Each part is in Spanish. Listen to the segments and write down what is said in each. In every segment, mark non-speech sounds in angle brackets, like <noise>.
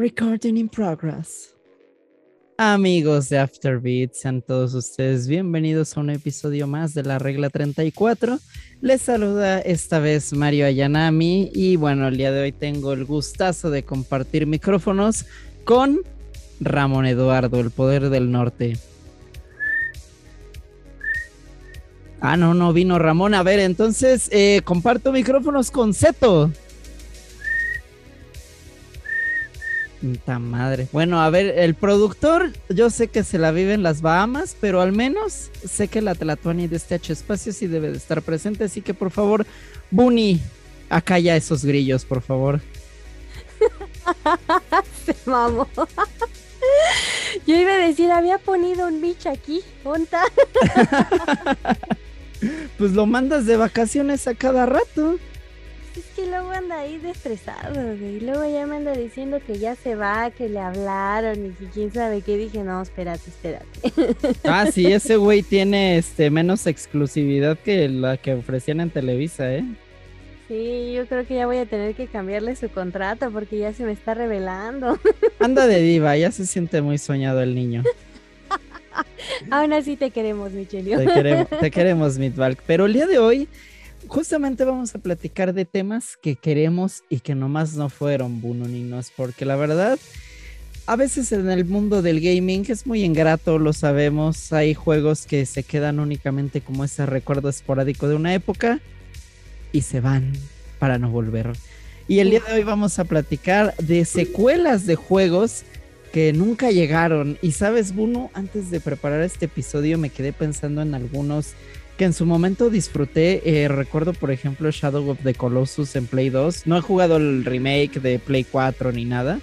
Recording in progress. Amigos de Afterbeat, sean todos ustedes bienvenidos a un episodio más de la regla 34. Les saluda esta vez Mario Ayanami y bueno, el día de hoy tengo el gustazo de compartir micrófonos con Ramón Eduardo, el poder del norte. Ah, no, no vino Ramón. A ver, entonces eh, comparto micrófonos con Zeto. Puta madre. Bueno, a ver, el productor, yo sé que se la vive en las Bahamas, pero al menos sé que la Tlatuani de este H espacio sí debe de estar presente, así que por favor, Bunny, acalla esos grillos, por favor. <laughs> se mamó. Yo iba a decir, había ponido un bicho aquí, ¿onta? <laughs> pues lo mandas de vacaciones a cada rato. Que luego anda ahí destresado, Y luego ya me anda diciendo que ya se va, que le hablaron y que quién sabe qué. Dije, no, espérate, espérate. <laughs> Ah, sí, ese güey tiene este menos exclusividad que la que ofrecían en Televisa, ¿eh? Sí, yo creo que ya voy a tener que cambiarle su contrato porque ya se me está revelando. <laughs> Anda de diva, ya se siente muy soñado el niño. <laughs> Aún así te queremos, Michelle. Te queremos, te queremos, Pero el día de hoy justamente vamos a platicar de temas que queremos y que nomás no fueron bunoninos, porque la verdad, a veces en el mundo del gaming es muy ingrato, lo sabemos, hay juegos que se quedan únicamente como ese recuerdo esporádico de una época y se van para no volver. Y el día de hoy vamos a platicar de secuelas de juegos que nunca llegaron. Y sabes, Buno, antes de preparar este episodio me quedé pensando en algunos que en su momento disfruté. Eh, recuerdo, por ejemplo, Shadow of the Colossus en Play 2. No he jugado el remake de Play 4 ni nada.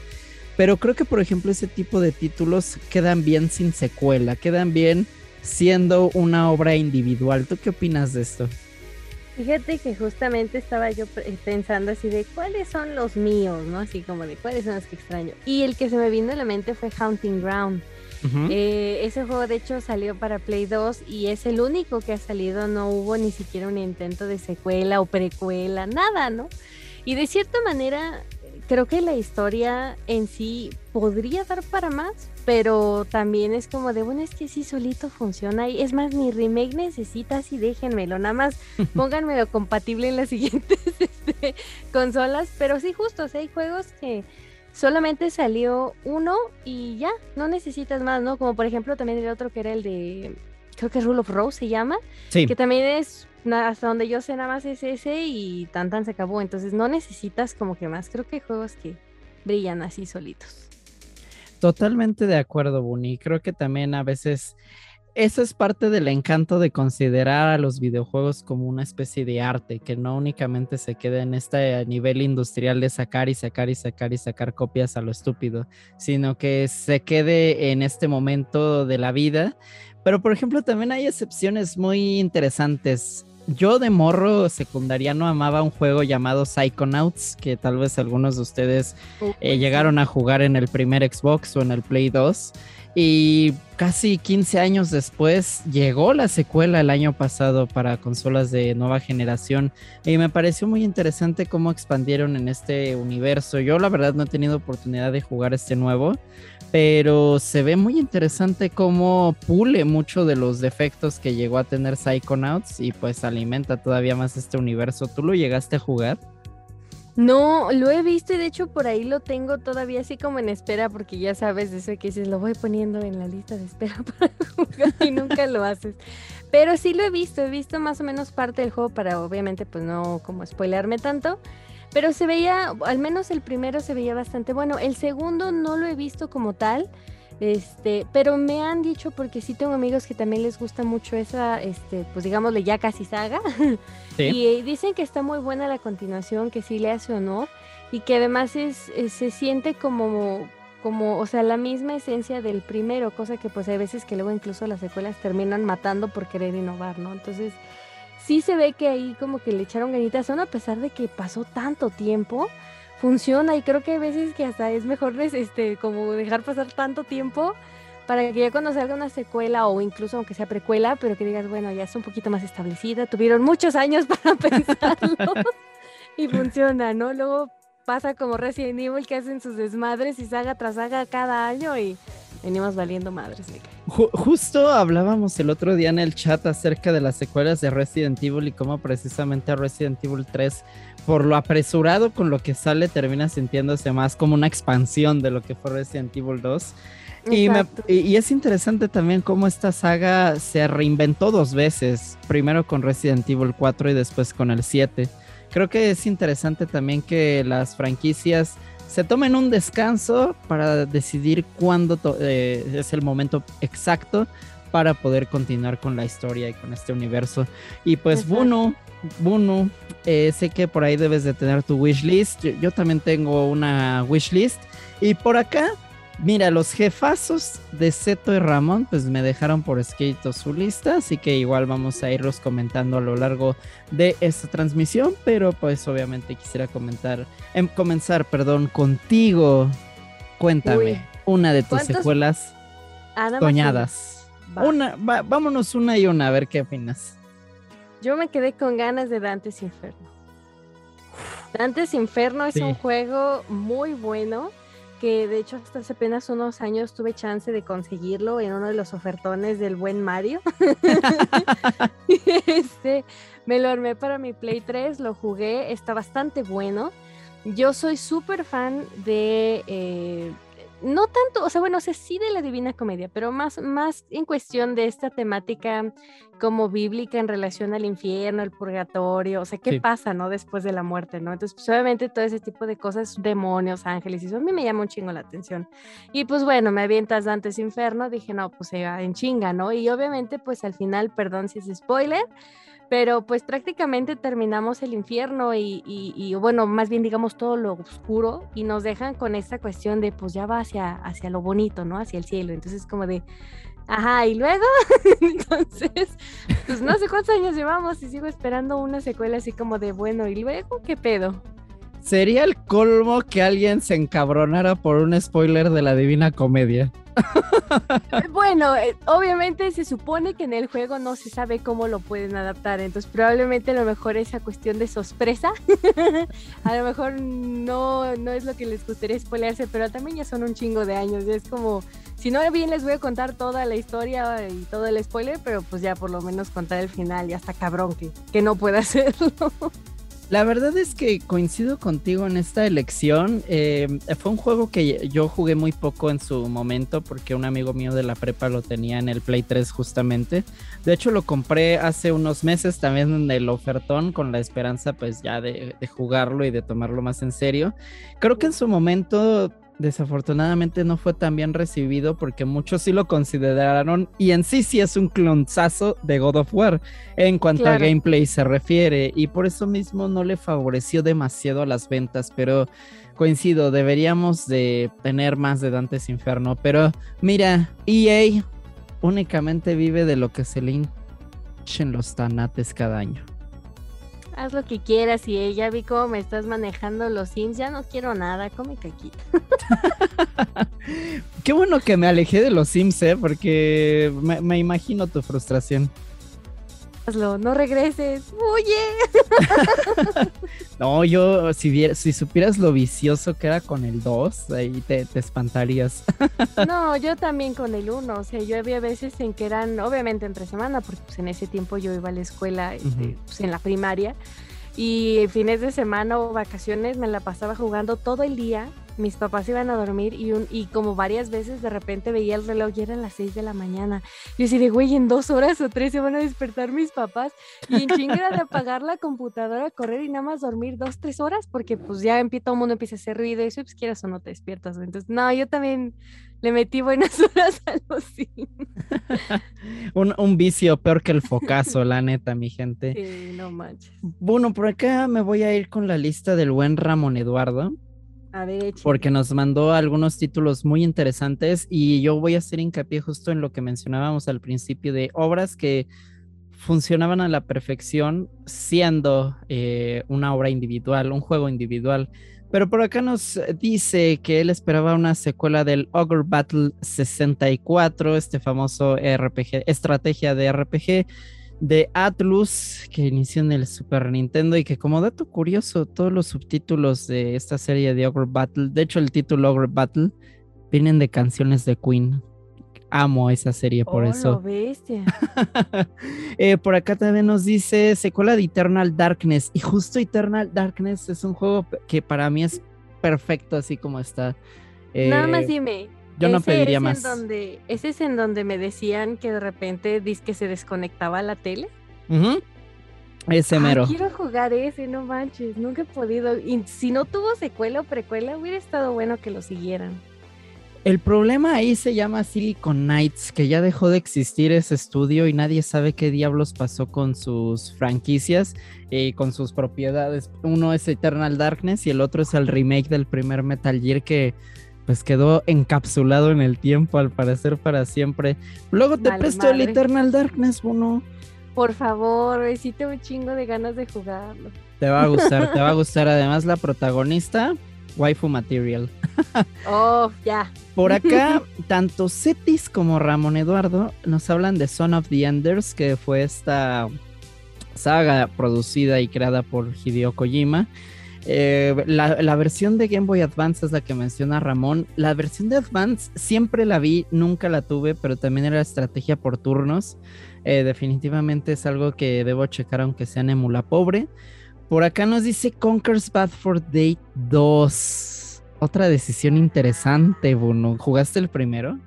Pero creo que, por ejemplo, ese tipo de títulos quedan bien sin secuela. Quedan bien siendo una obra individual. ¿Tú qué opinas de esto? Fíjate que justamente estaba yo pensando así de cuáles son los míos, ¿no? Así como de cuáles son los que extraño. Y el que se me vino a la mente fue Haunting Ground. Eh, ese juego de hecho salió para Play 2 y es el único que ha salido, no hubo ni siquiera un intento de secuela o precuela, nada, ¿no? Y de cierta manera creo que la historia en sí podría dar para más, pero también es como de, bueno, es que sí solito funciona y es más, mi remake necesita así, déjenmelo, nada más <laughs> pónganmelo compatible en las siguientes <laughs> este, consolas, pero sí justo, hay juegos que solamente salió uno y ya, no necesitas más, ¿no? Como por ejemplo también el otro que era el de, creo que Rule of Rose se llama, que también es, hasta donde yo sé nada más es ese y tan tan se acabó, entonces no necesitas como que más, creo que hay juegos que brillan así solitos. Totalmente de acuerdo, Bunny. Creo que también a veces eso es parte del encanto de considerar a los videojuegos como una especie de arte, que no únicamente se quede en este nivel industrial de sacar y sacar y sacar y sacar copias a lo estúpido, sino que se quede en este momento de la vida. Pero por ejemplo, también hay excepciones muy interesantes. Yo de morro secundariano amaba un juego llamado Psychonauts, que tal vez algunos de ustedes eh, llegaron a jugar en el primer Xbox o en el Play 2. Y casi 15 años después llegó la secuela el año pasado para consolas de nueva generación y me pareció muy interesante cómo expandieron en este universo. Yo la verdad no he tenido oportunidad de jugar este nuevo, pero se ve muy interesante cómo pule mucho de los defectos que llegó a tener Psychonauts y pues alimenta todavía más este universo. ¿Tú lo llegaste a jugar? No, lo he visto y de hecho por ahí lo tengo todavía así como en espera porque ya sabes eso que dices, lo voy poniendo en la lista de espera <laughs> para jugar y nunca lo haces. Pero sí lo he visto, he visto más o menos parte del juego para obviamente pues no como spoilearme tanto. Pero se veía, al menos el primero se veía bastante bueno. El segundo no lo he visto como tal. Este, pero me han dicho, porque sí tengo amigos que también les gusta mucho esa, este, pues digámosle ya casi saga. <laughs> Y dicen que está muy buena la continuación, que sí le hace honor. Y que además es, se siente como, como, o sea, la misma esencia del primero, cosa que pues hay veces que luego incluso las secuelas terminan matando por querer innovar, ¿no? Entonces, sí se ve que ahí como que le echaron ganitas, son a pesar de que pasó tanto tiempo funciona y creo que hay veces que hasta es mejor este, como dejar pasar tanto tiempo para que ya cuando salga una secuela o incluso aunque sea precuela, pero que digas, bueno, ya es un poquito más establecida, tuvieron muchos años <laughs> para pensarlo y funciona, ¿no? Luego pasa como Resident Evil que hacen sus desmadres y saga tras saga cada año y venimos valiendo madres. justo hablábamos el otro día en el chat acerca de las secuelas de Resident Evil y cómo precisamente Resident Evil 3, por lo apresurado con lo que sale, termina sintiéndose más como una expansión de lo que fue Resident Evil 2. Y, y, es interesante también cómo esta saga se reinventó dos veces, primero con Resident Evil 4 y después con el 7. Creo que es interesante también que las franquicias se tomen un descanso para decidir cuándo eh, es el momento exacto para poder continuar con la historia y con este universo. Y pues Buno, Buno, eh, sé que por ahí debes de tener tu wishlist. Yo, yo también tengo una wishlist. Y por acá Mira, los jefazos de Seto y Ramón, pues me dejaron por escrito su lista, así que igual vamos a irlos comentando a lo largo de esta transmisión, pero pues obviamente quisiera comentar, em, comenzar, perdón, contigo. Cuéntame, una de tus secuelas soñadas. Una, vámonos una y una, a ver qué opinas. Yo me quedé con ganas de Dantes Inferno. Dantes Inferno es un juego muy bueno que de hecho hasta hace apenas unos años tuve chance de conseguirlo en uno de los ofertones del buen Mario. <laughs> este, me lo armé para mi Play 3, lo jugué, está bastante bueno. Yo soy súper fan de eh, no tanto, o sea, bueno, sé sí de la Divina Comedia, pero más, más en cuestión de esta temática como bíblica en relación al infierno, al purgatorio, o sea, qué pasa, ¿no? Después de la muerte, ¿no? Entonces, pues, obviamente todo ese tipo de cosas, demonios, ángeles, y eso a mí me llama un chingo la atención. Y pues bueno, me avientas Dantes Inferno, dije, no, pues se va en chinga, ¿no? Y obviamente, pues al final, perdón si es spoiler, pero pues prácticamente terminamos el infierno y, bueno, más bien digamos todo lo oscuro y nos dejan con esta cuestión de pues ya va hacia, hacia lo bonito, ¿no? Hacia el cielo. Entonces como de, ajá, y luego, <laughs> entonces, pues no sé cuántos años llevamos y sigo esperando una secuela así como de, bueno, y luego, ¿qué pedo? Sería el colmo que alguien se encabronara por un spoiler de la Divina Comedia. <laughs> bueno, eh, obviamente se supone que en el juego no se sabe cómo lo pueden adaptar, entonces probablemente a lo mejor esa cuestión de sorpresa, <laughs> a lo mejor no, no es lo que les gustaría spoilearse, pero también ya son un chingo de años, es como, si no bien les voy a contar toda la historia y todo el spoiler, pero pues ya por lo menos contar el final, ya está cabrón que, que no pueda <laughs> hacerlo. La verdad es que coincido contigo en esta elección. Eh, fue un juego que yo jugué muy poco en su momento porque un amigo mío de la prepa lo tenía en el Play 3 justamente. De hecho lo compré hace unos meses también en el ofertón con la esperanza pues ya de, de jugarlo y de tomarlo más en serio. Creo que en su momento desafortunadamente no fue tan bien recibido porque muchos sí lo consideraron y en sí sí es un clonzazo de God of War en cuanto a gameplay se refiere y por eso mismo no le favoreció demasiado a las ventas, pero coincido, deberíamos de tener más de Dantes Inferno, pero mira, EA únicamente vive de lo que se le hinchen los tanates cada año haz lo que quieras y ella vi cómo me estás manejando los Sims, ya no quiero nada, come caquita. <laughs> Qué bueno que me alejé de los Sims, ¿eh? porque me imagino tu frustración no regreses, huye. <laughs> no, yo, si, si supieras lo vicioso que era con el 2, ahí te, espantarías. <laughs> no, yo también con el 1, o sea, yo había veces en que eran, obviamente entre semana, porque pues, en ese tiempo yo iba a la escuela, este, pues, en la primaria, y fines de semana o vacaciones me la pasaba jugando todo el día mis papás iban a dormir y, un, y como varias veces de repente veía el reloj y eran las 6 de la mañana. Yo decía, de güey, en dos horas o tres se van a despertar mis papás. Y en chinga de apagar la computadora, correr y nada más dormir dos, tres horas, porque pues ya todo el mundo empieza a hacer ruido y eso, pues quieras o no te despiertas. Entonces, no, yo también le metí buenas <laughs> horas a los <laughs> un, un, vicio peor que el focazo, la neta, mi gente. Sí, no manches. Bueno, por acá me voy a ir con la lista del buen Ramón Eduardo porque nos mandó algunos títulos muy interesantes y yo voy a hacer hincapié justo en lo que mencionábamos al principio de obras que funcionaban a la perfección siendo eh, una obra individual, un juego individual. Pero por acá nos dice que él esperaba una secuela del Ogre Battle 64, este famoso RPG, estrategia de RPG de Atlus, que inició en el Super Nintendo y que como dato curioso, todos los subtítulos de esta serie de Ogre Battle, de hecho el título Ogre Battle, vienen de canciones de Queen. Amo esa serie por Oh, eso. bestia. <laughs> Eh, por acá también nos dice secuela de Eternal Darkness. Y justo Eternal Darkness es un juego que para mí es perfecto así como está. Nada Eh, más dime. Yo no ese pediría es más. En donde, ¿Ese es en donde me decían que de repente que se desconectaba la tele? ujú, Ese Ay, mero. quiero jugar ese, no manches, nunca he podido. Y si no tuvo secuela o precuela, hubiera estado bueno que lo siguieran. El problema ahí se llama Silicon Knights, que ya dejó de existir ese estudio y nadie sabe qué diablos pasó con sus franquicias y con sus propiedades. Uno es Eternal Darkness y el otro es el remake del primer Metal Gear que pues quedó encapsulado en el tiempo al parecer para siempre. Luego te presto el. Eternal Darkness, uno. Por favor, tengo un chingo de ganas de jugarlo. Te va a gustar, te va a <laughs> gustar. Además la protagonista, waifu material. <laughs> Oh, ya. Por acá, <laughs> tanto Cetis como Ramón Eduardo nos hablan de Son of the Enders, que fue esta saga producida y creada por Hideo Kojima. Eh, la, la versión de Game Boy Advance es la que menciona Ramón. La versión de Advance siempre la vi, nunca la tuve, pero también era estrategia por turnos. Eh, definitivamente es algo que debo checar aunque sea en emula pobre. Por acá nos dice Conker's Bad for Day 2. Otra decisión interesante, Bruno. ¿Jugaste el primero?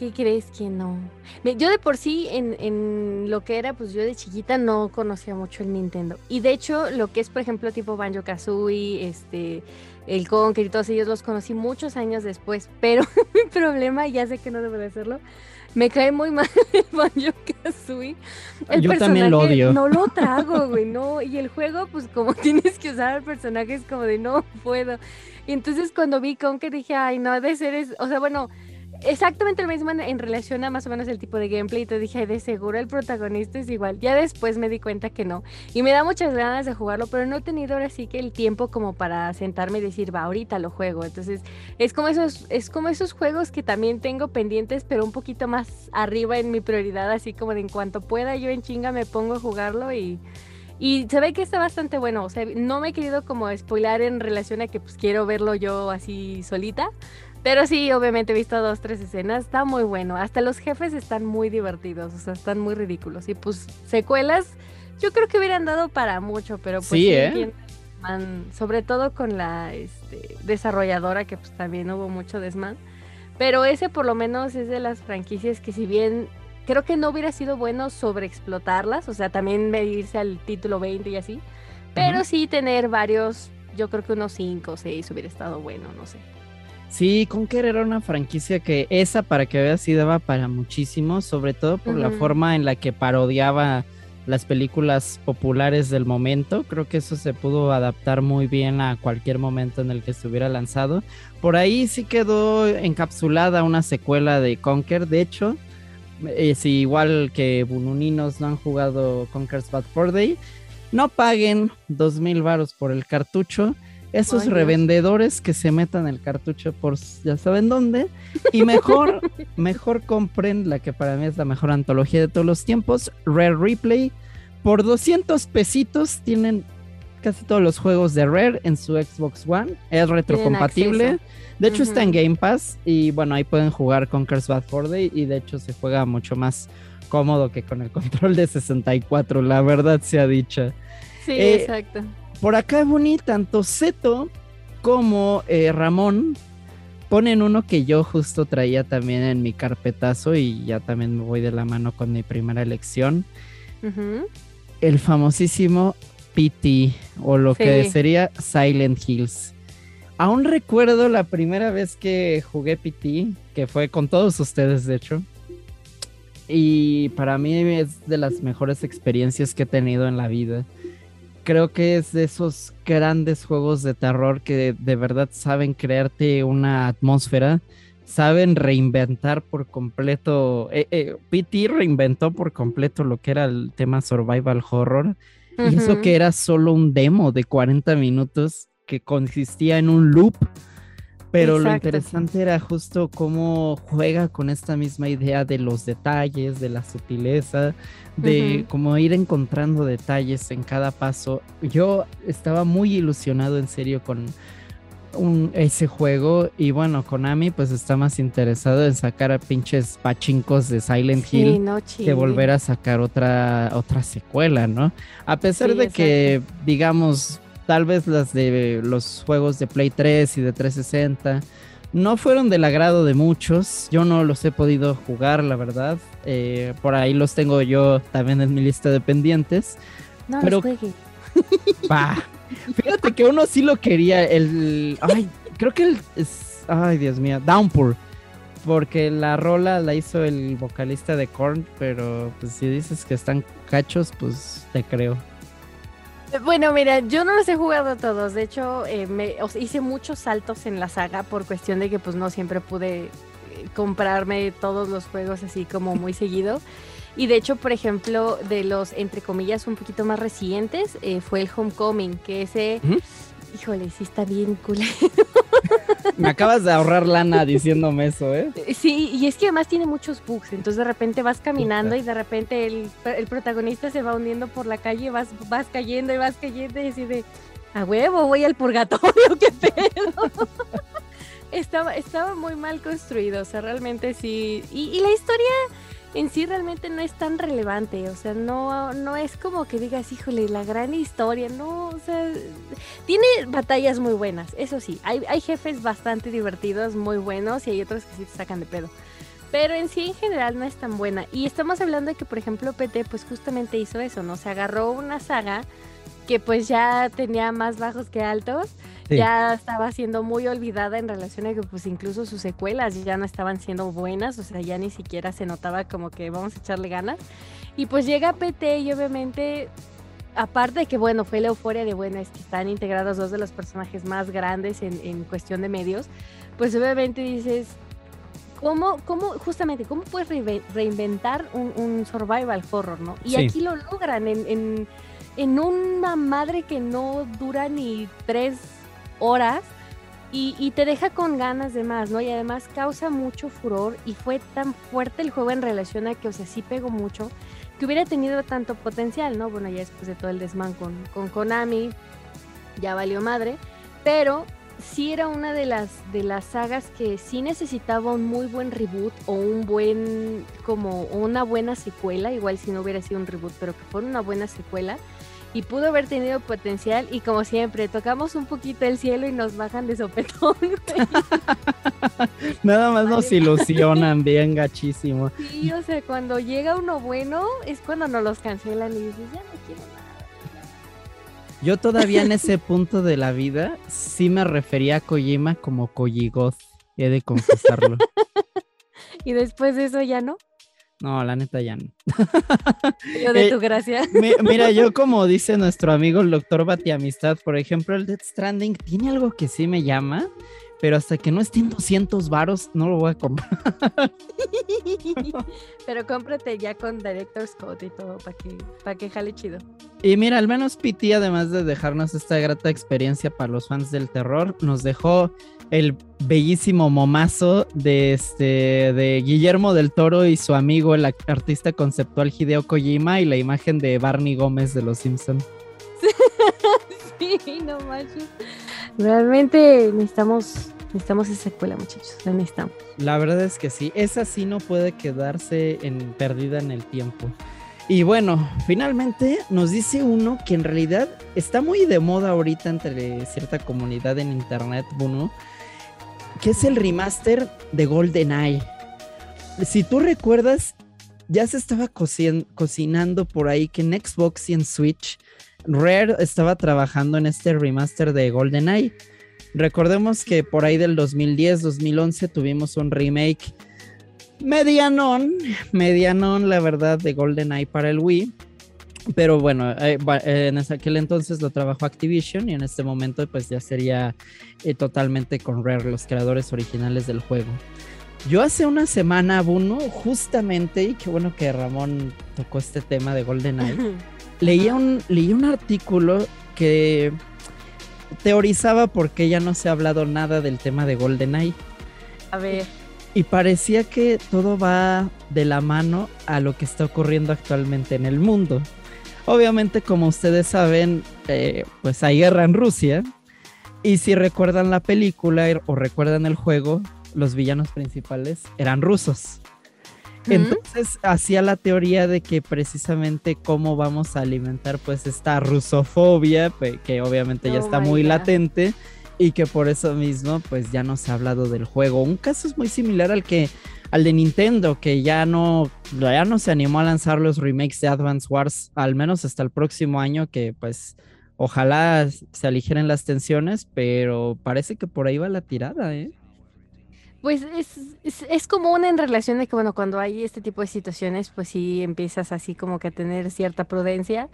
¿Qué crees que no? Yo de por sí, en, en lo que era, pues yo de chiquita no conocía mucho el Nintendo. Y de hecho, lo que es, por ejemplo, tipo Banjo Kazooie, este, el Conker y todos ellos los conocí muchos años después. <laughs> Pero mi problema, ya sé que no debo de hacerlo, me cae muy mal <laughs> el Banjo Kazooie. El Yo también lo personaje odio. No lo <laughs> trago, güey, no. Y el juego, pues como tienes que usar al personaje, es como de no puedo. Y entonces cuando vi Conker dije, ay, no, ha de ser, es... o sea, bueno exactamente lo mismo en, relación a más o menos el tipo de gameplay. Y te dije, "Ay, de seguro el protagonista es igual. Ya después me di cuenta que no. Y me da muchas ganas de jugarlo, pero no he tenido ahora sí que el tiempo como para sentarme y decir, va, ahorita lo juego. Entonces, es como esos, es como esos juegos que también tengo pendientes, pero un poquito más arriba en mi prioridad, así como de en cuanto pueda, yo en chinga me pongo a jugarlo y. Y se ve que está bastante bueno. O sea, no me he querido como spoilar en relación a que pues quiero verlo yo así solita. Pero sí, obviamente he visto dos, tres escenas. Está muy bueno. Hasta los jefes están muy divertidos. O sea, están muy ridículos. Y pues secuelas, yo creo que hubieran dado para mucho, pero pues Sí, ¿eh? man, sobre todo con la este, desarrolladora, que pues también hubo mucho desmán. Pero ese por lo menos es de las franquicias que si bien creo que no hubiera sido bueno sobreexplotarlas, o sea, también medirse al título 20 y así. Pero sí tener varios, yo creo que unos 5 o 6 hubiera estado bueno, no sé. Sí, Conker era una franquicia que esa, para que veas, sí daba para muchísimo, sobre todo por la forma en la que parodiaba las películas populares del momento. Creo que eso se pudo adaptar muy bien a cualquier momento en el que estuviera lanzado. Por ahí sí quedó encapsulada una secuela de Conker. De hecho, eh, si igual que Bununinos no han jugado Conker's Bad Fur Day, no paguen dos mil varos por el cartucho. Esos Ay, revendedores que se metan el cartucho por ya saben dónde. Y mejor, <laughs> mejor compren la que para mí es la mejor antología de todos los tiempos, Rare Replay. Por 200 pesitos tienen casi todos los juegos de Rare en su Xbox One. Es retrocompatible. De hecho está en. Game Pass y bueno, ahí pueden jugar Conker's Bad Fur Day y de hecho se juega mucho más cómodo que con el control de 64, la verdad sea dicha. Sí, Eh, exacto. Por acá, Buni, tanto Zeto como eh, Ramón ponen uno que yo justo traía también en mi carpetazo y ya también me voy de la mano con mi primera elección. El famosísimo PT o lo que sería Silent Hills. Aún recuerdo la primera vez que jugué PT, que fue con todos ustedes, de hecho. Y para mí es de las mejores experiencias que he tenido en la vida. Creo que es de esos grandes juegos de terror que de, de verdad saben crearte una atmósfera, saben reinventar por completo. eh, eh, PT reinventó por completo lo que era el tema survival horror. Y eso que era solo un demo de 40 minutos que consistía en un loop Pero lo interesante era justo cómo juega con esta misma idea de los detalles, de la sutileza, de como ir encontrando detalles en cada paso. Yo estaba muy ilusionado en serio con un- ese juego y bueno, Konami pues está más interesado en sacar a pinches pachincos de Silent Sí, Hill no que volver a sacar otra, otra secuela, ¿no? A pesar Sí, de que, digamos, tal vez las de los juegos de Play 3 y de 360 no fueron del agrado de muchos, yo no los he podido jugar, la verdad. Eh, por ahí los tengo yo también en mi lista de pendientes. No pero- los juegue. Pa. <laughs> Fíjate que uno sí lo quería, el... Ay, creo que el... es- Ay, Dios mío, Downpour. Porque la rola la hizo el vocalista de Korn, pero pues si dices que están cachos, pues te creo. Bueno, mira, yo no los he jugado todos. De hecho, eh, me, o sea, hice muchos saltos en la saga por cuestión de que pues no siempre pude eh, comprarme todos los juegos así como muy seguido. Y de hecho, por ejemplo, de los, entre comillas, un poquito más recientes, eh, fue el Homecoming, que ese, híjole, sí está bien cool. Me acabas de ahorrar lana diciéndome eso, ¿eh? Sí, y es que además tiene muchos bugs, entonces de repente vas caminando y de repente el, el protagonista se va hundiendo por la calle, vas, vas cayendo y vas cayendo y así de, a huevo, voy al purgatorio, <laughs> qué pedo. <laughs> estaba, estaba muy mal construido, o sea, realmente sí, y, y la historia en sí realmente no es tan relevante, o sea, no, no es como que digas, híjole, la gran historia, no, o sea, tiene batallas muy buenas, eso sí, hay, hay jefes bastante divertidos, muy buenos, y hay otros que sí te sacan de pedo. Pero en sí, en general, no es tan buena. Y estamos hablando de que, por ejemplo, PT, pues justamente hizo eso, ¿no? Se agarró una saga que pues ya tenía más bajos que altos, Sí. ya estaba siendo muy olvidada en relación a que pues incluso sus secuelas ya no estaban siendo buenas, o sea, ya ni siquiera se notaba como que vamos a echarle ganas. Y pues llega PT y obviamente, aparte de que bueno, fue la euforia de bueno, es que están integrados dos de los personajes más grandes en, en cuestión de medios, pues obviamente dices, ¿cómo, cómo justamente, cómo puedes reinve- reinventar un, un survival horror, no? Y Sí. aquí lo logran en, en, en una madre que no dura ni tres horas y, te deja con ganas de más, ¿no? Y además causa mucho furor y fue tan fuerte el juego en relación a que, o sea, sí pegó mucho, que hubiera tenido tanto potencial, ¿no? Bueno, ya después de todo el desmán con, con Konami, ya valió madre, pero sí era una de las, de las sagas que sí necesitaba un muy buen reboot o un buen, como una buena secuela, igual si no hubiera sido un reboot, pero que fuera una buena secuela. Y pudo haber tenido potencial y como siempre, tocamos un poquito el cielo y nos bajan de sopetón. <laughs> <laughs> Nada más nos ilusionan <laughs> bien gachísimo. Sí, o sea, cuando llega uno bueno es cuando nos los cancelan y dices, ya no quiero nada. Yo todavía en ese punto de la vida sí me refería a Kojima como Kojigoth, he de confesarlo. Y después de eso ya no. No, la neta ya no. <laughs> Yo de Eh, tu gracia. Mi- Mira, yo <laughs> como dice nuestro amigo el doctor Batiamistad, por ejemplo, el Death Stranding tiene algo que sí me llama, pero hasta que no esté en 200 varos no lo voy a comprar. <laughs> Pero cómprate ya con Director's Code y todo para que, para que jale chido. Y mira, al menos PT, además de dejarnos esta grata experiencia para los fans del terror, nos dejó el bellísimo momazo de este de Guillermo del Toro y su amigo, el artista conceptual Hideo Kojima, y la imagen de Barney Gómez de Los Simpson. <laughs> Sí, no manches. Realmente necesitamos, necesitamos esa secuela, muchachos. La necesitamos. La verdad es que sí, esa sí no puede quedarse en perdida en el tiempo. Y bueno, finalmente nos dice uno que en realidad está muy de moda ahorita entre cierta comunidad en internet, Bruno, que es el remaster de GoldenEye. Si tú recuerdas, ya se estaba cocin- cocinando por ahí que en Xbox y en Switch, Rare estaba trabajando en este remaster de GoldenEye. Recordemos que por ahí del 2010-2011 tuvimos un remake medianón, medianón, la verdad, de GoldenEye para el Wii. Pero bueno, eh, eh, en aquel entonces lo trabajó Activision y en este momento pues ya sería eh, totalmente con Rare, los creadores originales del juego. Yo hace una semana, Bruno, justamente, y qué bueno que Ramón tocó este tema de GoldenEye, leía un, leí un artículo que teorizaba porque ya no se ha hablado nada del tema de GoldenEye. A ver. Y parecía que todo va de la mano a lo que está ocurriendo actualmente en el mundo. Obviamente, como ustedes saben, eh, pues hay guerra en Rusia. Y si recuerdan la película o recuerdan el juego, los villanos principales eran rusos. Entonces hacía la teoría de que precisamente cómo vamos a alimentar pues esta rusofobia, que obviamente ya oh está muy latente y que por eso mismo pues ya no se ha hablado del juego. Un caso es muy similar al que al de Nintendo que ya no ya no se animó a lanzar los remakes de Advance Wars al menos hasta el próximo año que pues ojalá se aligeren las tensiones, pero parece que por ahí va la tirada, ¿eh? Pues es, es, es, común en relación de que, bueno, cuando hay este tipo de situaciones, pues sí empiezas así como que a tener cierta prudencia.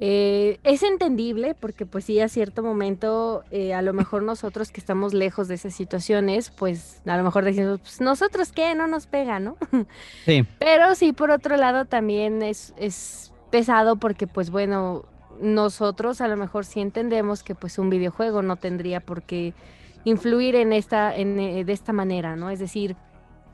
Eh, es entendible porque pues sí a cierto momento eh, a lo mejor nosotros que estamos lejos de esas situaciones pues a lo mejor decimos pues nosotros qué no nos pega no <laughs> sí. Pero sí por otro lado también es, es pesado porque pues bueno nosotros a lo mejor sí entendemos que pues un videojuego no tendría por qué influir en esta, en, eh, de esta manera, ¿no? Es decir,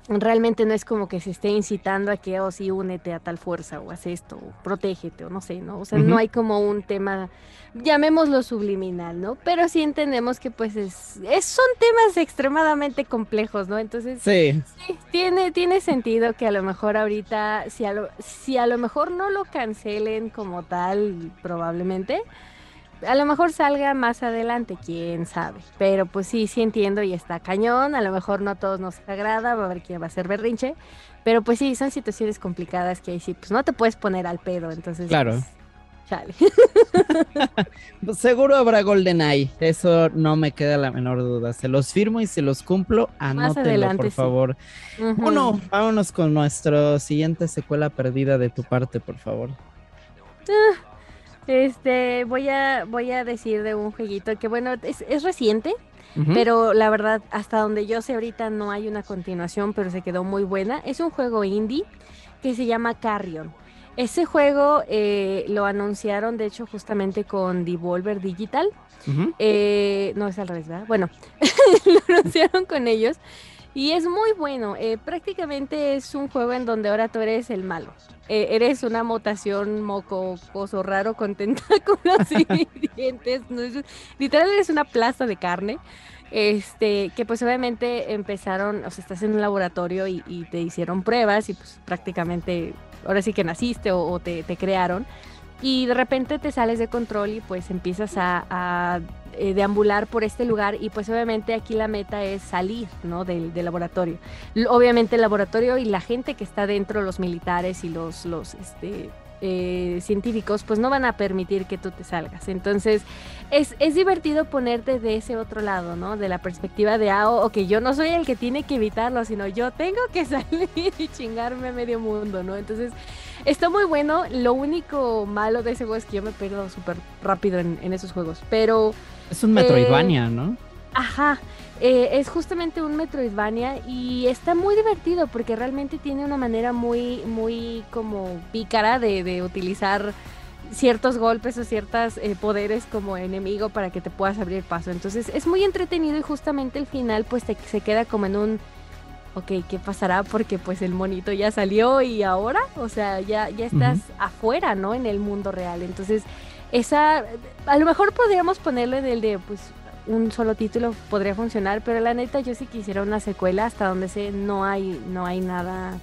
realmente no es como que se esté incitando a que, oh, sí, únete a tal fuerza, o haz esto, o protégete, o no sé, ¿no? O sea, no hay como un tema, llamémoslo subliminal, ¿no? Pero sí entendemos que, pues, es, son temas extremadamente complejos, ¿no? Entonces, sí. tiene, tiene sentido que a lo mejor ahorita, si a lo, si a lo mejor no lo cancelen como tal, probablemente, a lo mejor salga más adelante, quién sabe. Pero pues sí, sí entiendo y está cañón. A lo mejor no a todos nos agrada, va a ver quién va a ser berrinche. Pero pues sí, son situaciones complicadas que ahí sí, pues no te puedes poner al pedo. Entonces, claro. Pues, chale. <laughs> Pues, seguro habrá GoldenEye, eso no me queda la menor duda. Se los firmo y se los cumplo. Anótenlo, por favor. Bueno, vámonos con nuestra siguiente secuela perdida de tu parte, por favor. Ah, este, voy a, voy a decir de un jueguito que, bueno, es, reciente, pero la verdad, hasta donde yo sé ahorita no hay una continuación, pero se quedó muy buena. Es un juego indie que se llama Carrion. Ese juego eh, lo anunciaron, de hecho, justamente con Devolver Digital. Eh, no es al revés, ¿verdad? Bueno, <laughs> lo anunciaron con ellos. Y es muy bueno. Eh, prácticamente es un juego en donde ahora tú eres el malo. Eh, eres una mutación moco, coso raro con tentáculos y <laughs> dientes. literal eres una plaza de carne. Este, que pues obviamente empezaron, o sea, estás en un laboratorio y, te hicieron pruebas y pues prácticamente ahora sí que naciste o, te, te crearon y de repente te sales de control y pues empiezas a, eh, deambular por este lugar y pues obviamente aquí la meta es salir ¿no? del, laboratorio. Obviamente el laboratorio y la gente que está dentro, los militares y los, los este, eh, científicos, pues no van a permitir que tú te salgas. Entonces, es, es, divertido ponerte de ese otro lado, ¿no? De la perspectiva de, ah, ok, yo no soy el que tiene que evitarlo, sino yo tengo que <laughs> salir y chingarme a medio mundo, ¿no? Entonces, está muy bueno. Lo único malo de ese juego es que yo me pierdo súper rápido en, esos juegos, pero... Es un Metroidvania, eh, ¿no? Ajá, eh, es justamente un Metroidvania y está muy divertido porque realmente tiene una manera muy, muy como pícara de, utilizar ciertos golpes o ciertos eh, poderes como enemigo para que te puedas abrir paso. Entonces es muy entretenido y justamente el final pues se queda como en un, ok, ¿qué pasará? Porque pues el monito ya salió y ahora, o sea, ya, ya estás afuera, ¿no? En el mundo real. Entonces, esa, a lo mejor podríamos ponerle en el de, pues un solo título podría funcionar, pero la neta yo sí quisiera una secuela hasta donde sé no hay, no hay nada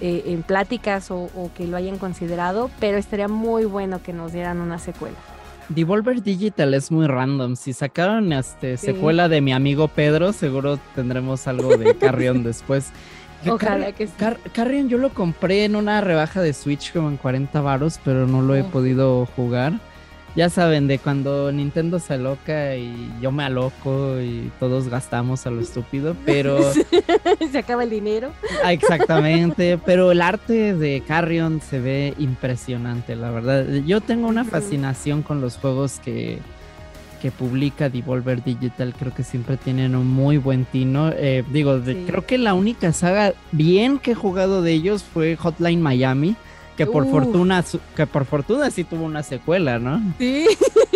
eh, en pláticas o, que lo hayan considerado, pero estaría muy bueno que nos dieran una secuela. Devolver Digital es muy random. Si sacaron este secuela de mi amigo Pedro, seguro tendremos algo de <laughs> Carrion después. Ojalá que sí. Carrion yo lo compré en una rebaja de Switch como en 40 varos, pero no lo he podido jugar ya saben, de cuando Nintendo se aloca y yo me aloco y todos gastamos a lo estúpido, pero... <laughs> se acaba el dinero. Ah, exactamente, pero el arte de Carrion se ve impresionante, la verdad. Yo tengo una fascinación con los juegos que, que publica Devolver Digital, creo que siempre tienen un muy buen tino. Eh, digo, creo que la única saga bien que he jugado de ellos fue Hotline Miami Que por Uf. fortuna, que por fortuna sí tuvo una secuela, ¿no? Sí,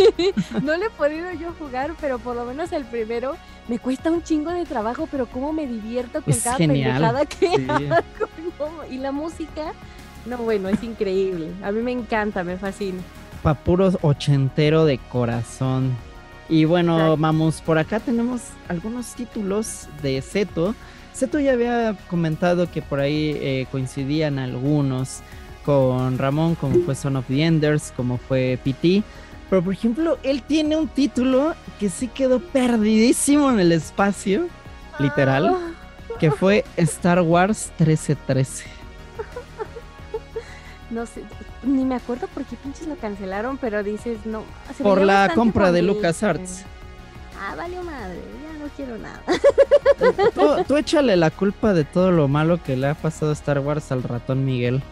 <laughs> no le he podido yo jugar, pero por lo menos el primero me cuesta un chingo de trabajo, pero cómo me divierto con Es cada pendejada que Sí. <laughs> hago, ¿no? Y la música, no, bueno, es increíble. A mí me encanta, me fascina. Pa' puro ochentero de corazón. Y bueno, Exacto. vamos, por acá tenemos algunos títulos de Zeto. Zeto ya había comentado que por ahí eh, coincidían algunos con Ramón, como fue Son of the Enders, como fue PT. Pero por ejemplo, él tiene un título que sí quedó perdidísimo en el espacio, literal, Ah, que fue Star Wars 1313. no sé, ni me acuerdo por qué pinches lo cancelaron, pero dices, no. se Por la compra de bonito. LucasArts. Ah, valió madre, ya no quiero nada. Tú, tú échale la culpa de todo lo malo que le ha pasado a Star Wars al ratón Miguel.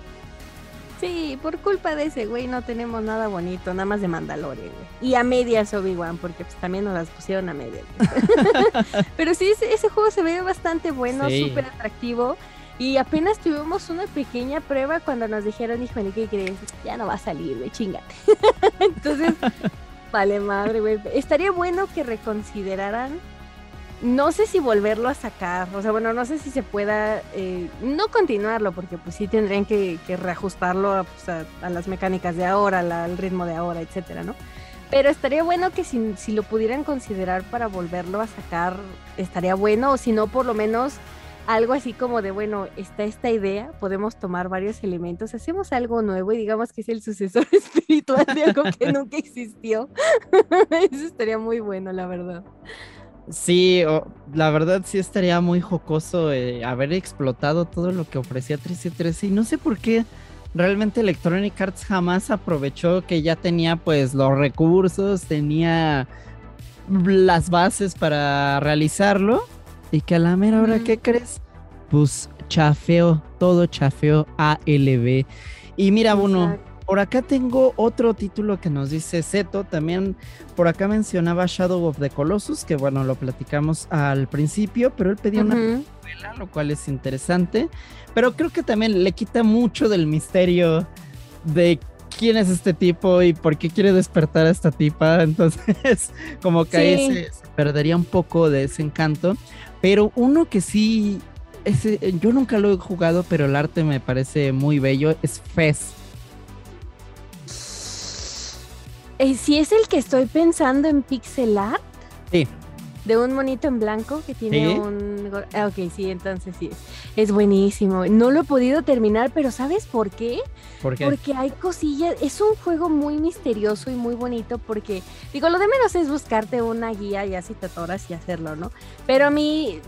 Sí, por culpa de ese güey no tenemos nada bonito, nada más de Mandalorian, güey. Y a medias Obi-Wan, porque pues también nos las pusieron a medias. <laughs> Pero sí, ese, ese juego se ve bastante bueno, Sí. súper atractivo. Y apenas tuvimos una pequeña prueba cuando nos dijeron, híjole, ¿qué crees? Ya no va a salir, güey, chingate. <laughs> Entonces, vale madre, güey. Estaría bueno que reconsideraran no sé si volverlo a sacar, o sea, bueno, no sé si se pueda eh, no continuarlo, porque pues sí tendrían que, reajustarlo a, pues, a- las mecánicas de ahora, al ritmo de ahora, etcétera, ¿no? Pero estaría bueno que si, si lo pudieran considerar para volverlo a sacar, estaría bueno, o si no, por lo menos algo así como de, bueno, está esta idea, podemos tomar varios elementos, hacemos algo nuevo y digamos que es el sucesor <laughs> espiritual de algo que nunca existió. <laughs> Eso estaría muy bueno, la verdad. Sí, la verdad sí estaría muy jocoso eh, haber explotado todo lo que ofrecía 1313 y no sé por qué realmente Electronic Arts jamás aprovechó que ya tenía pues los recursos, tenía las bases para realizarlo y que a la mera hora. ¿qué crees? Pues chafeo, todo chafeo ALB. Y mira, uno. Por acá tengo otro título que nos dice Zeto. También por acá mencionaba Shadow of the Colossus, que bueno, lo platicamos al principio, pero él pedía una novela, lo cual es interesante. Pero creo que también le quita mucho del misterio de quién es este tipo y por qué quiere despertar a esta tipa. <laughs> Entonces, como que ahí se, se perdería un poco de ese encanto. Pero uno que sí, ese, yo nunca lo he jugado, pero el arte me parece muy bello, es Fez. Eh, si es el que estoy pensando en pixel art, Sí. de un monito en blanco que tiene Sí. un... Ah, ok, sí, entonces sí. Es, buenísimo. No lo he podido terminar, pero ¿sabes por qué? Porque Porque hay cosillas, es un juego muy misterioso y muy bonito porque, digo, lo de menos es buscarte una guía y así te atoras y hacerlo, ¿no? Pero a mí,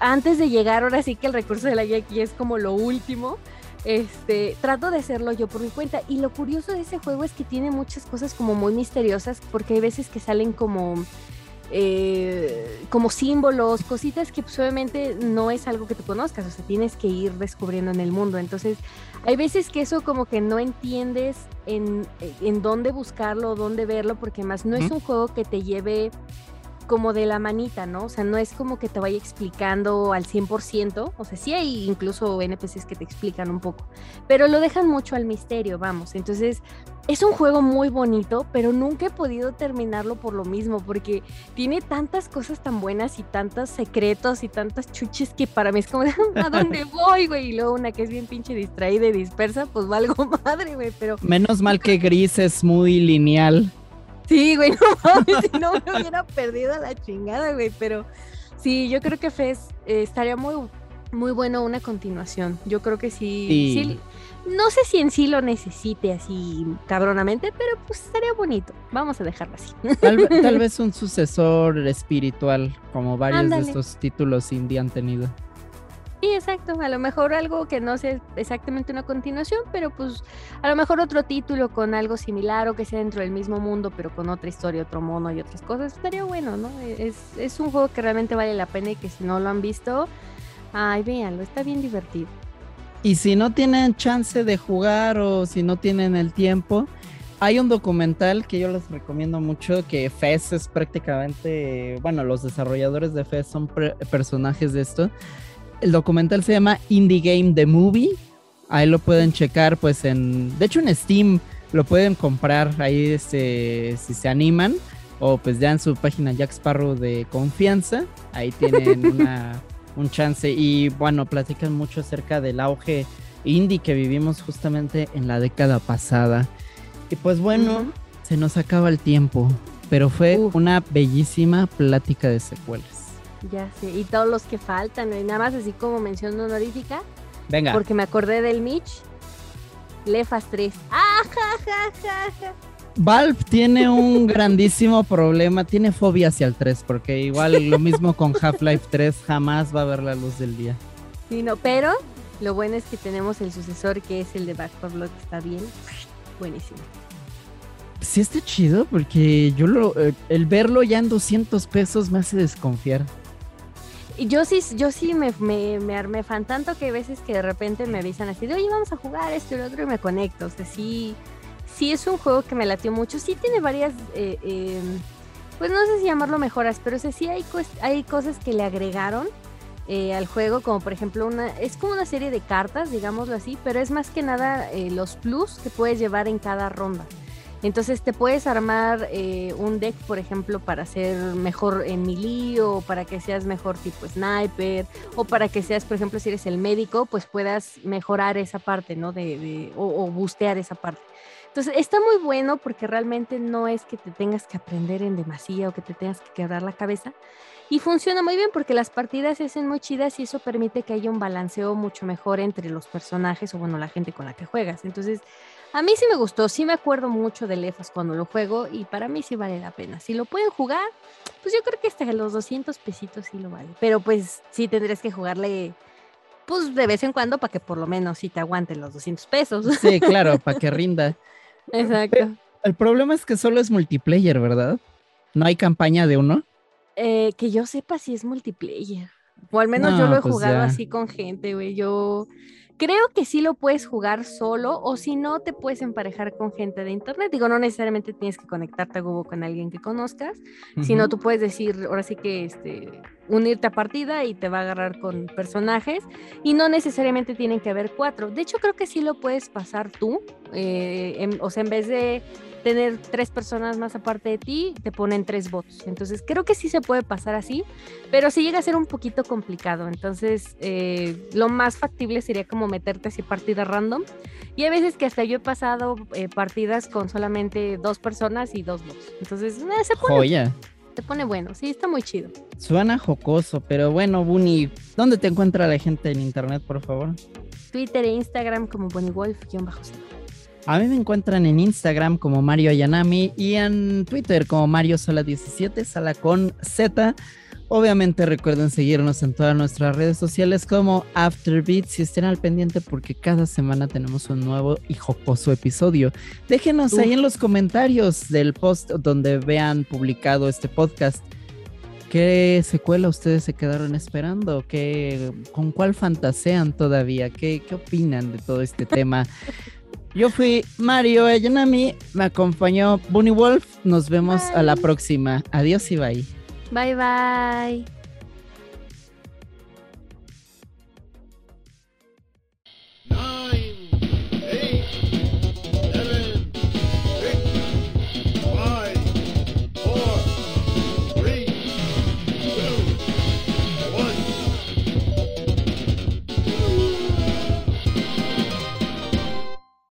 antes de llegar, ahora sí que el recurso de la guía aquí es como lo último, este, trato de hacerlo yo por mi cuenta. Y lo curioso de ese juego es que tiene muchas cosas como muy misteriosas porque hay veces que salen como... eh, como símbolos, cositas que pues, obviamente no es algo que tú conozcas, o sea, tienes que ir descubriendo en el mundo. Entonces, hay veces que eso como que no entiendes en, en dónde buscarlo, dónde verlo, porque más no es un juego que te lleve como de la manita, ¿no? O sea, no es como que te vaya explicando al 100%, o sea, sí hay incluso NPCs que te explican un poco, pero lo dejan mucho al misterio, vamos. Entonces, es un juego muy bonito, pero nunca he podido terminarlo por lo mismo, porque tiene tantas cosas tan buenas y tantos secretos y tantas chuches que para mí es como, <laughs> ¿a dónde <laughs> voy, güey? Y luego una que es bien pinche distraída y dispersa, pues valgo <laughs> madre, güey, pero menos mal que Gris es muy lineal. Sí, güey, <laughs> no mames, si no me hubiera perdido a la chingada, güey, pero sí, yo creo que Fez eh, estaría muy, muy bueno una continuación. Yo creo que sí, Sí. sí, no sé si en sí lo necesite así cabronamente, pero pues estaría bonito. Vamos a dejarlo así. Tal, tal <laughs> vez un sucesor espiritual, como varios Ándale. de estos títulos indie han tenido. Sí, exacto. A lo mejor algo que no sea exactamente una continuación, pero pues a lo mejor otro título con algo similar o que sea dentro del mismo mundo, pero con otra historia, otro mono y otras cosas, estaría bueno, ¿no? Es, es un juego que realmente vale la pena y que si no lo han visto, ay, véanlo, está bien divertido. Y si no tienen chance de jugar o si no tienen el tiempo, hay un documental que yo les recomiendo mucho que Fez es prácticamente, bueno, los desarrolladores de Fez son personajes de esto. El documental se llama Indie Game The Movie. Ahí lo pueden checar, pues en. De hecho, en Steam lo pueden comprar ahí este, si se animan. O pues ya en su página Jack Sparrow de confianza. Ahí tienen <laughs> una, un chance. Y bueno, platican mucho acerca del auge indie que vivimos justamente en la década pasada. Y pues bueno, se nos acaba el tiempo. Pero fue una bellísima plática de secuelas. Ya sé, y todos los que faltan, y nada más así como mención honorífica. Venga. Porque me acordé del Mitch. Lefas 3. <laughs> ¡Ah, Valve tiene un <laughs> grandísimo problema, tiene fobia hacia el 3, porque igual lo mismo con Half-Life 3 jamás va a ver la luz del día. Sí, no, pero lo bueno es que tenemos el sucesor que es el de Back 4 Blood, que está bien. Buenísimo. Sí está chido, porque yo lo, eh, el verlo ya en 200 pesos me hace desconfiar. Yo sí, yo sí me, me, armé fan tanto que hay veces que de repente me avisan así de, oye, vamos a jugar esto y lo otro y me conecto. O sea, sí, sí es un juego que me latió mucho. Sí tiene varias, eh, em, pues no sé si llamarlo mejoras, pero sí hay, hay cosas que le agregaron eh, al juego, como por ejemplo una, es como una serie de cartas, digámoslo así, pero es más que nada eh, los plus que puedes llevar en cada ronda. Entonces te puedes armar eh, un deck, por ejemplo, para ser mejor en melee o para que seas mejor tipo sniper o para que seas, por ejemplo, si eres el médico, pues puedas mejorar esa parte, ¿no? De, o, o boostear esa parte. Entonces está muy bueno porque realmente no es que te tengas que aprender en demasía o que te tengas que quebrar la cabeza. Y funciona muy bien porque las partidas se hacen muy chidas y eso permite que haya un balanceo mucho mejor entre los personajes o bueno, la gente con la que juegas. Entonces, a mí sí me gustó, sí me acuerdo mucho de Lefas cuando lo juego y para mí sí vale la pena. Si lo pueden jugar, pues yo creo que hasta los 200 pesitos sí lo vale. Pero pues sí tendrías que jugarle pues de vez en cuando para que por lo menos sí te aguanten los 200 pesos. Sí, claro, <laughs> para que rinda. Exacto. El problema es que solo es multiplayer, ¿verdad? No hay campaña de uno. Eh, que yo sepa si es multiplayer. O al menos yo lo he pues jugado así con gente, güey. Yo Creo que sí lo puedes jugar solo o si no te puedes emparejar con gente de internet. Digo, no necesariamente tienes que conectarte a Google con alguien que conozcas, sino tú puedes decir, ahora sí que este, unirte a partida y te va a agarrar con personajes y no necesariamente tienen que haber cuatro. De hecho, creo que sí lo puedes pasar tú, eh, o sea, en vez de tener tres personas más aparte de ti, te ponen tres votos. Entonces creo que sí se puede pasar así, pero sí llega a ser un poquito complicado. Entonces eh, lo más factible sería como meterte así partida random. Y hay veces que hasta yo he pasado eh, partidas con solamente dos personas y dos votos. Entonces eh, se pone... Joya. Te pone bueno, sí, está muy chido. Suena jocoso, pero bueno, Bunny, ¿dónde te encuentra la gente en internet, por favor? Twitter e Instagram como BunnyWolf-. A mí me encuentran en Instagram como Mario Ayanami y en Twitter como Mario Sola 17, sala con Z. Obviamente recuerden seguirnos en todas nuestras redes sociales como Afterbeat y estén al pendiente porque cada semana tenemos un nuevo y jocoso episodio. Déjenos ahí en los comentarios del post donde vean publicado este podcast. ¿Qué secuela ustedes se quedaron esperando? ¿Qué, ¿Con cuál fantasean todavía? ¿Qué, qué opinan de todo este tema? <laughs> Yo fui Mario Ayanami, me acompañó Bunny Wolf. Nos vemos a la próxima. Adiós y bye. Bye bye.